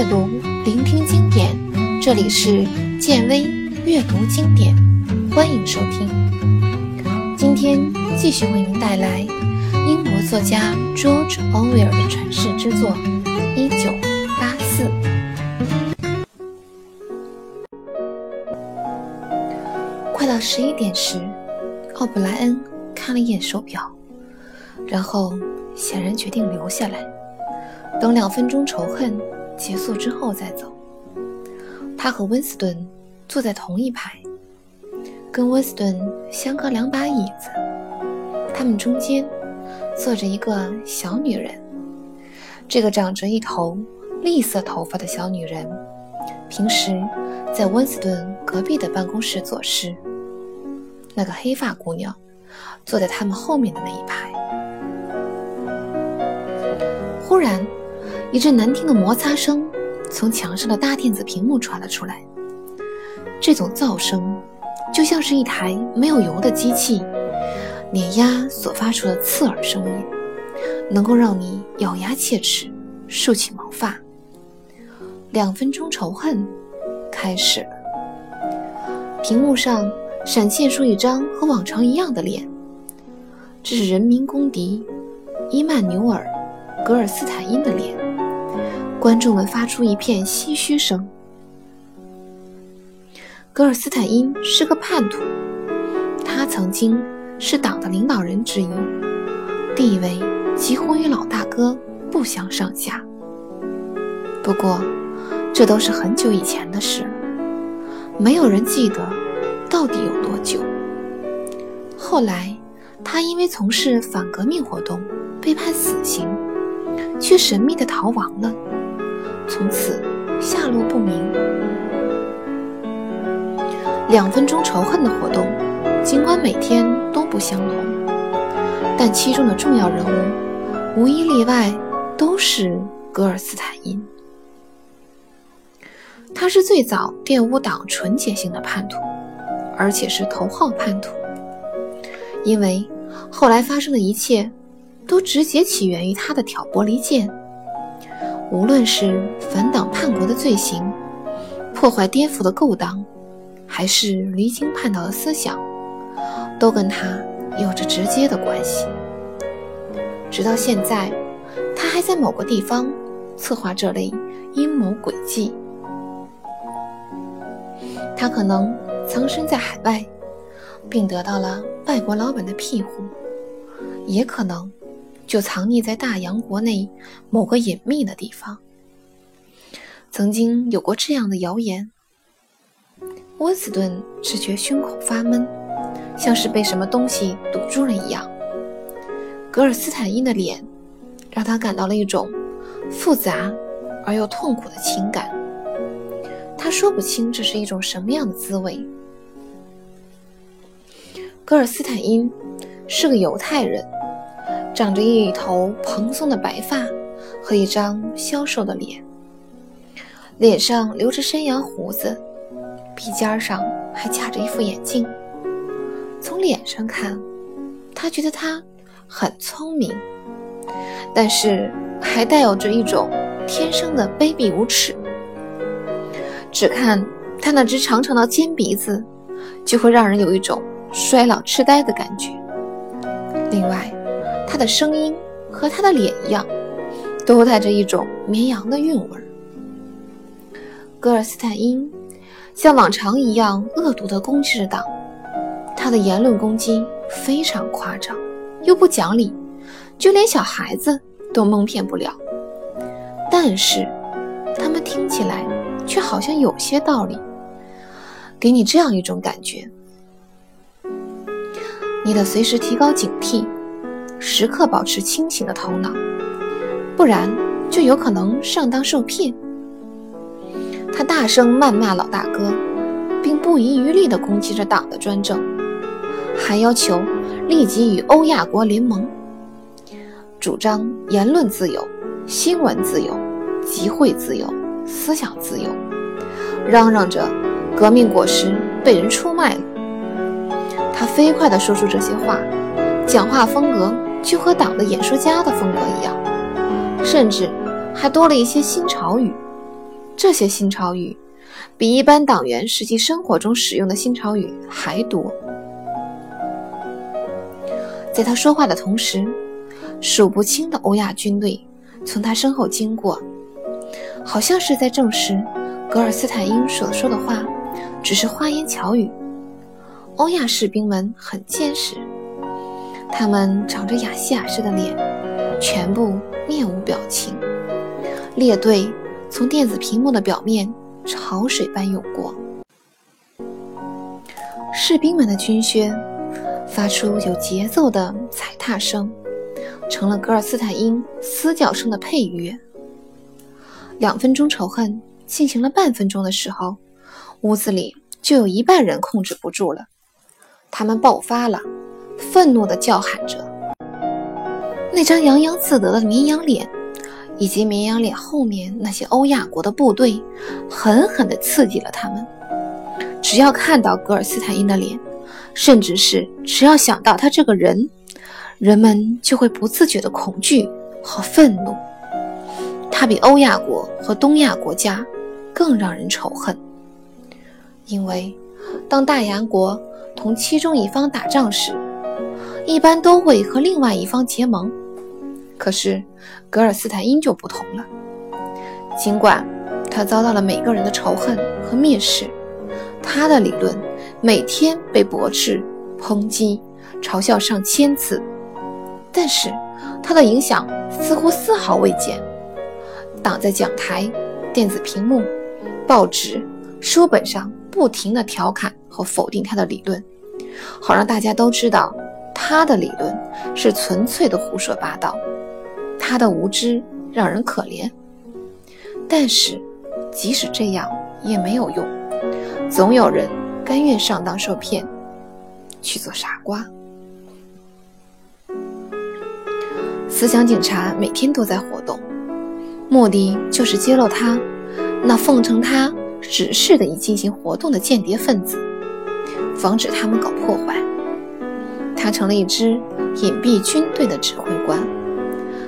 阅读，聆听经典。这里是建威阅读经典，欢迎收听。今天继续为您带来英国作家 George Orwell 的传世之作《一九八四》。快到十一点时，奥布莱恩看了一眼手表，然后显然决定留下来，等两分钟仇恨结束之后再走。他和温斯顿坐在同一排，跟温斯顿相隔两把椅子，他们中间坐着一个小女人。这个长着一头栗色头发的小女人，平时在温斯顿隔壁的办公室做事。那个黑发姑娘坐在他们后面的那一排。忽然，一阵难听的摩擦声从墙上的大电子屏幕传了出来。这种噪声就像是一台没有油的机器碾压所发出的刺耳声音，能够让你咬牙切齿、竖起毛发。两分钟仇恨开始了。屏幕上。闪现出一张和往常一样的脸，这是人民公敌伊曼纽尔·格尔斯坦因的脸。观众们发出一片唏嘘声。格尔斯坦因是个叛徒，他曾经是党的领导人之一，地位几乎与老大哥不相上下。不过，这都是很久以前的事了，没有人记得。到底有多久？后来，他因为从事反革命活动被判死刑，却神秘的逃亡了，从此下落不明。两分钟仇恨的活动，尽管每天都不相同，但其中的重要人物无一例外都是格尔斯坦因。他是最早玷污党纯洁性的叛徒。而且是头号叛徒，因为后来发生的一切都直接起源于他的挑拨离间。无论是反党叛国的罪行、破坏颠覆的勾当，还是离经叛道的思想，都跟他有着直接的关系。直到现在，他还在某个地方策划这类阴谋诡计。他可能。藏身在海外，并得到了外国老板的庇护，也可能就藏匿在大洋国内某个隐秘的地方。曾经有过这样的谣言。温斯顿只觉胸口发闷，像是被什么东西堵住了一样。格尔斯坦因的脸让他感到了一种复杂而又痛苦的情感，他说不清这是一种什么样的滋味。格尔斯坦因是个犹太人，长着一头蓬松的白发和一张消瘦的脸，脸上留着山羊胡子，鼻尖上还架着一副眼镜。从脸上看，他觉得他很聪明，但是还带有着一种天生的卑鄙无耻。只看他那只长长的尖鼻子，就会让人有一种。衰老痴呆的感觉。另外，他的声音和他的脸一样，都带着一种绵羊的韵味儿。格尔斯坦因像往常一样恶毒地攻击着党，他的言论攻击非常夸张，又不讲理，就连小孩子都蒙骗不了。但是，他们听起来却好像有些道理，给你这样一种感觉。你得随时提高警惕，时刻保持清醒的头脑，不然就有可能上当受骗。他大声谩骂老大哥，并不遗余力地攻击着党的专政，还要求立即与欧亚国联盟，主张言论自由、新闻自由、集会自由、思想自由，嚷嚷着革命果实被人出卖了。他飞快地说出这些话，讲话风格就和党的演说家的风格一样，甚至还多了一些新潮语。这些新潮语比一般党员实际生活中使用的新潮语还多。在他说话的同时，数不清的欧亚军队从他身后经过，好像是在证实格尔斯坦因所说的话只是花言巧语。欧亚士兵们很坚实，他们长着亚细亚式的脸，全部面无表情。列队从电子屏幕的表面潮水般涌过，士兵们的军靴发出有节奏的踩踏声，成了格尔斯坦因嘶叫声的配乐。两分钟仇恨进行了半分钟的时候，屋子里就有一半人控制不住了，他们爆发了，愤怒地叫喊着。那张洋洋自得的绵羊脸。以及绵羊脸后面那些欧亚国的部队，狠狠地刺激了他们。只要看到格尔斯坦因的脸，甚至是只要想到他这个人，人们就会不自觉的恐惧和愤怒。他比欧亚国和东亚国家更让人仇恨，因为当大洋国同其中一方打仗时，一般都会和另外一方结盟。可是，格尔斯坦因就不同了。尽管他遭到了每个人的仇恨和蔑视，他的理论每天被驳斥、抨击、嘲笑上千次，但是他的影响似乎丝毫未减。挡在讲台、电子屏幕、报纸、书本上不停地调侃和否定他的理论，好让大家都知道他的理论是纯粹的胡说八道。他的无知让人可怜，但是即使这样也没有用，总有人甘愿上当受骗，去做傻瓜。思想警察每天都在活动，目的就是揭露他那奉承他指示的已进行活动的间谍分子，防止他们搞破坏。他成了一支隐蔽军队的指挥官。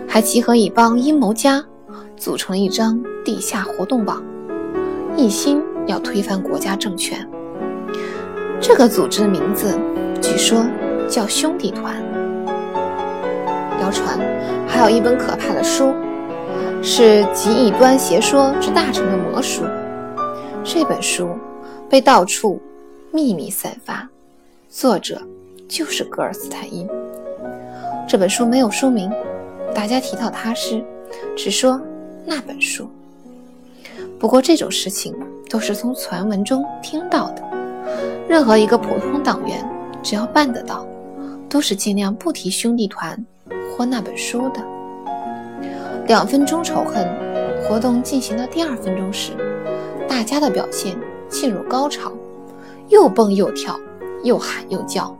还集合一帮阴谋家，组成了一张地下活动网，一心要推翻国家政权。这个组织的名字据说叫兄弟团。谣传还有一本可怕的书，是集异端邪说之大成的魔书。这本书被到处秘密散发，作者就是戈尔斯坦因。这本书没有书名。大家提到他时，只说那本书。不过这种事情都是从传闻中听到的。任何一个普通党员，只要办得到，都是尽量不提兄弟团或那本书的。两分钟仇恨活动进行到第二分钟时，大家的表现进入高潮，又蹦又跳，又喊又叫，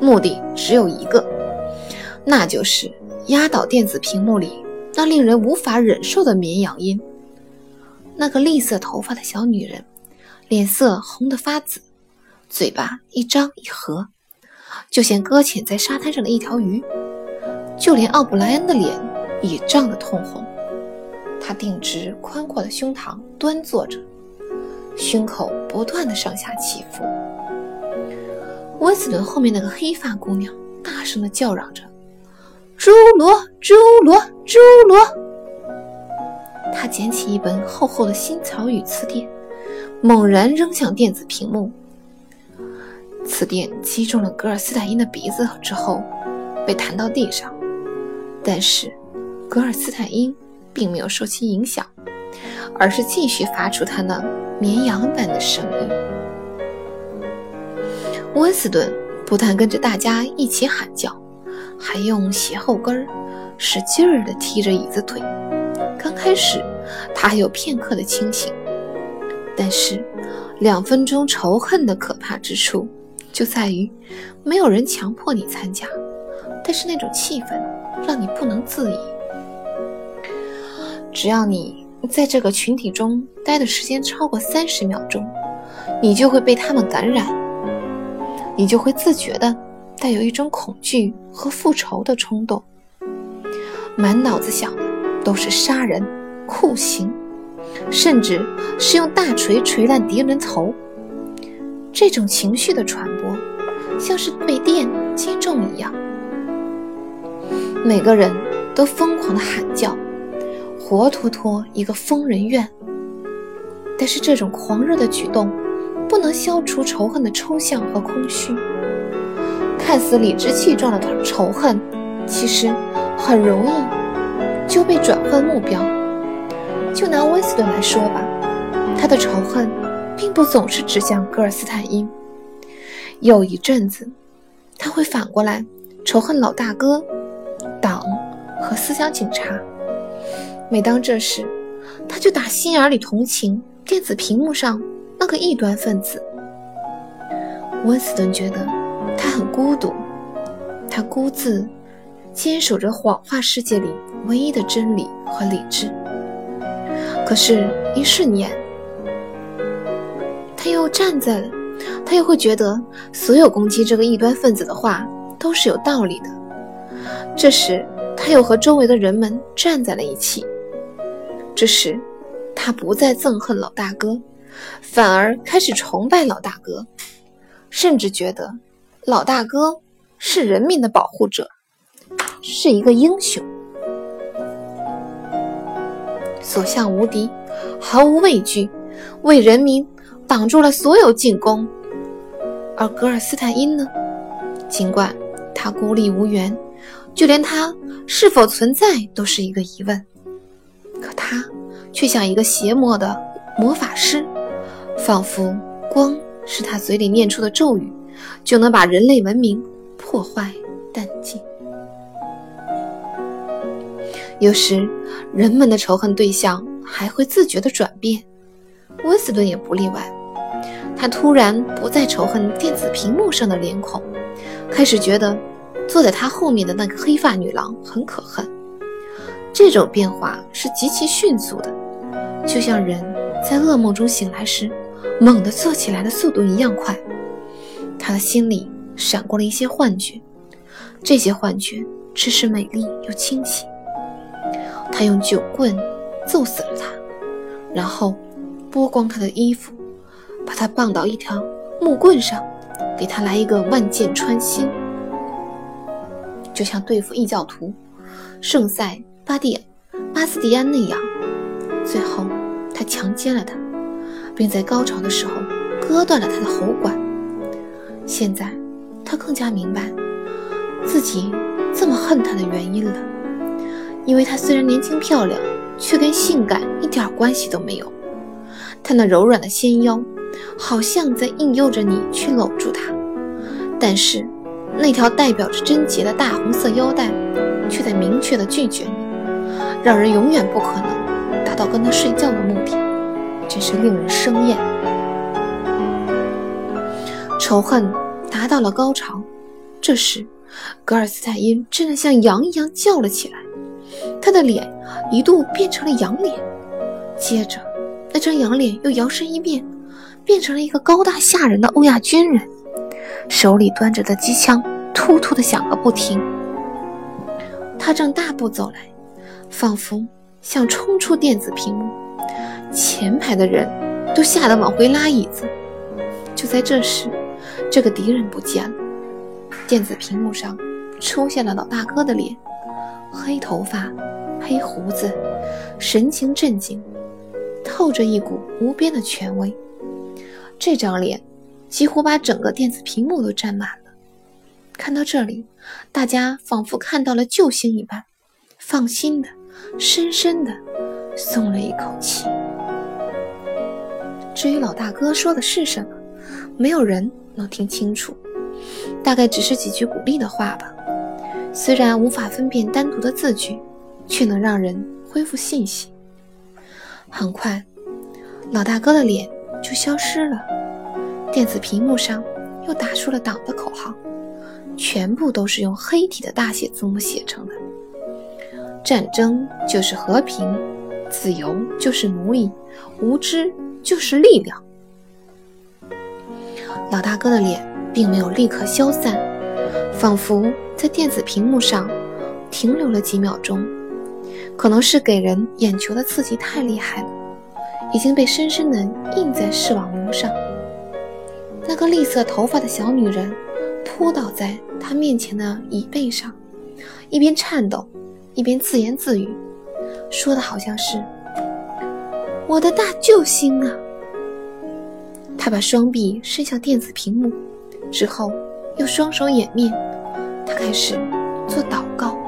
目的只有一个。那就是压倒电子屏幕里那令人无法忍受的绵羊音。那个栗色头发的小女人，脸色红得发紫，嘴巴一张一合，就像搁浅在沙滩上的一条鱼。就连奥布莱恩的脸也涨得通红。他挺直宽阔的胸膛，端坐着，胸口不断的上下起伏。温斯顿后面那个黑发姑娘大声的叫嚷着。侏罗，侏罗，侏罗！他捡起一本厚厚的新草语词典，猛然扔向电子屏幕。词典击中了格尔斯坦因的鼻子之后，被弹到地上。但是，格尔斯坦因并没有受其影响，而是继续发出他那绵羊般的声音。温斯顿不但跟着大家一起喊叫。还用鞋后跟儿使劲儿地踢着椅子腿。刚开始，他还有片刻的清醒，但是两分钟仇恨的可怕之处就在于，没有人强迫你参加，但是那种气氛让你不能自已。只要你在这个群体中待的时间超过三十秒钟，你就会被他们感染，你就会自觉的。带有一种恐惧和复仇的冲动，满脑子想的都是杀人、酷刑，甚至是用大锤锤烂敌人头。这种情绪的传播，像是被电击中一样。每个人都疯狂的喊叫，活脱脱一个疯人院。但是这种狂热的举动，不能消除仇恨的抽象和空虚。看似理直气壮的仇恨，其实很容易就被转换目标。就拿温斯顿来说吧，他的仇恨。并不总是指向戈尔斯坦因，有一阵子，他会反过来仇恨老大哥、党和思想警察。每当这时，他就打心眼里同情电子屏幕上个异端分子。温斯顿觉得他很孤独，他孤自坚守着谎话世界里唯一的真理和理智。可是，一瞬间。他又站在了，他又会觉得所有攻击这个异端分子的话都是有道理的。这时，他又和周围的人们站在了一起。这时，他不再憎恨老大哥，反而开始崇拜老大哥，甚至觉得老大哥是人民的保护者，是一个英雄，所向无敌，毫无畏惧，为人民。挡住了所有进攻，而格尔斯坦因呢？尽管他孤立无援，就连他是否存在都是一个疑问，可他却像一个邪魔的魔法师，仿佛光是他嘴里念出的咒语，就能把人类文明破坏殆尽。有时，人们的仇恨对象还会自觉地转变，温斯顿也不例外。他突然不再仇恨电子屏幕上的脸孔，开始觉得坐在他后面的那个黑发女郎很可恨。这种变化是极其迅速的，就像人在噩梦中醒来时猛地坐起来的速度一样快。他的心里闪过了一些幻觉，这些幻觉只是美丽又清晰。他用酒棍揍死了他，然后剥光他的衣服。把他绑到一条木棍上，给他来一个万箭穿心，就像对付异教徒圣塞巴蒂巴斯蒂安那样。最后，他强奸了他，并在高潮的时候割断了他的喉管。现在，他更加明白自己这么恨他的原因了，因为他虽然年轻漂亮，却跟性感一点关系都没有。他那柔软的纤腰。好像在引诱着你去搂住它，但是那条代表着贞洁的大红色腰带却在明确的拒绝你，让人永远不可能达到跟他睡觉的目的，真是令人生厌。仇恨达到了高潮，这时格尔斯坦因真的像羊一样叫了起来，他的脸一度变成了羊脸，接着那张羊脸又摇身一变。变成了一个高大吓人的欧亚军人，手里端着的机枪突突的响个不停。他正大步走来，仿佛想冲出电子屏幕，前排的人都吓得往回拉椅子。就在这时，这个敌人不见了，电子屏幕上出现了老大哥的脸，黑头发，黑胡子，神情镇静，透着一股无边的权威。这张脸几乎把整个电子屏幕都占满了。看到这里，大家仿佛看到了救星一般，放心的、深深的松了一口气。至于老大哥说的是什么，没有人能听清楚，大概只是几句鼓励的话吧。虽然无法分辨单独的字句，却能让人恢复信心。很快，老大哥的脸。就消失了。电子屏幕上又打出了党的口号，全部都是用黑体的大写字母写成的：“战争就是和平，自由就是奴役，无知就是力量。”老大哥的脸并没有立刻消散，仿佛在电子屏幕上停留了几秒钟。可能是给人眼球的刺激太厉害了，已经被深深地印在视网膜上。那个栗色头发的小女人扑倒在他面前的椅背上，一边颤抖，一边自言自语，说的好像是：“我的大救星啊！”他把双臂伸向电子屏幕，之后又双手掩面，他开始做祷告。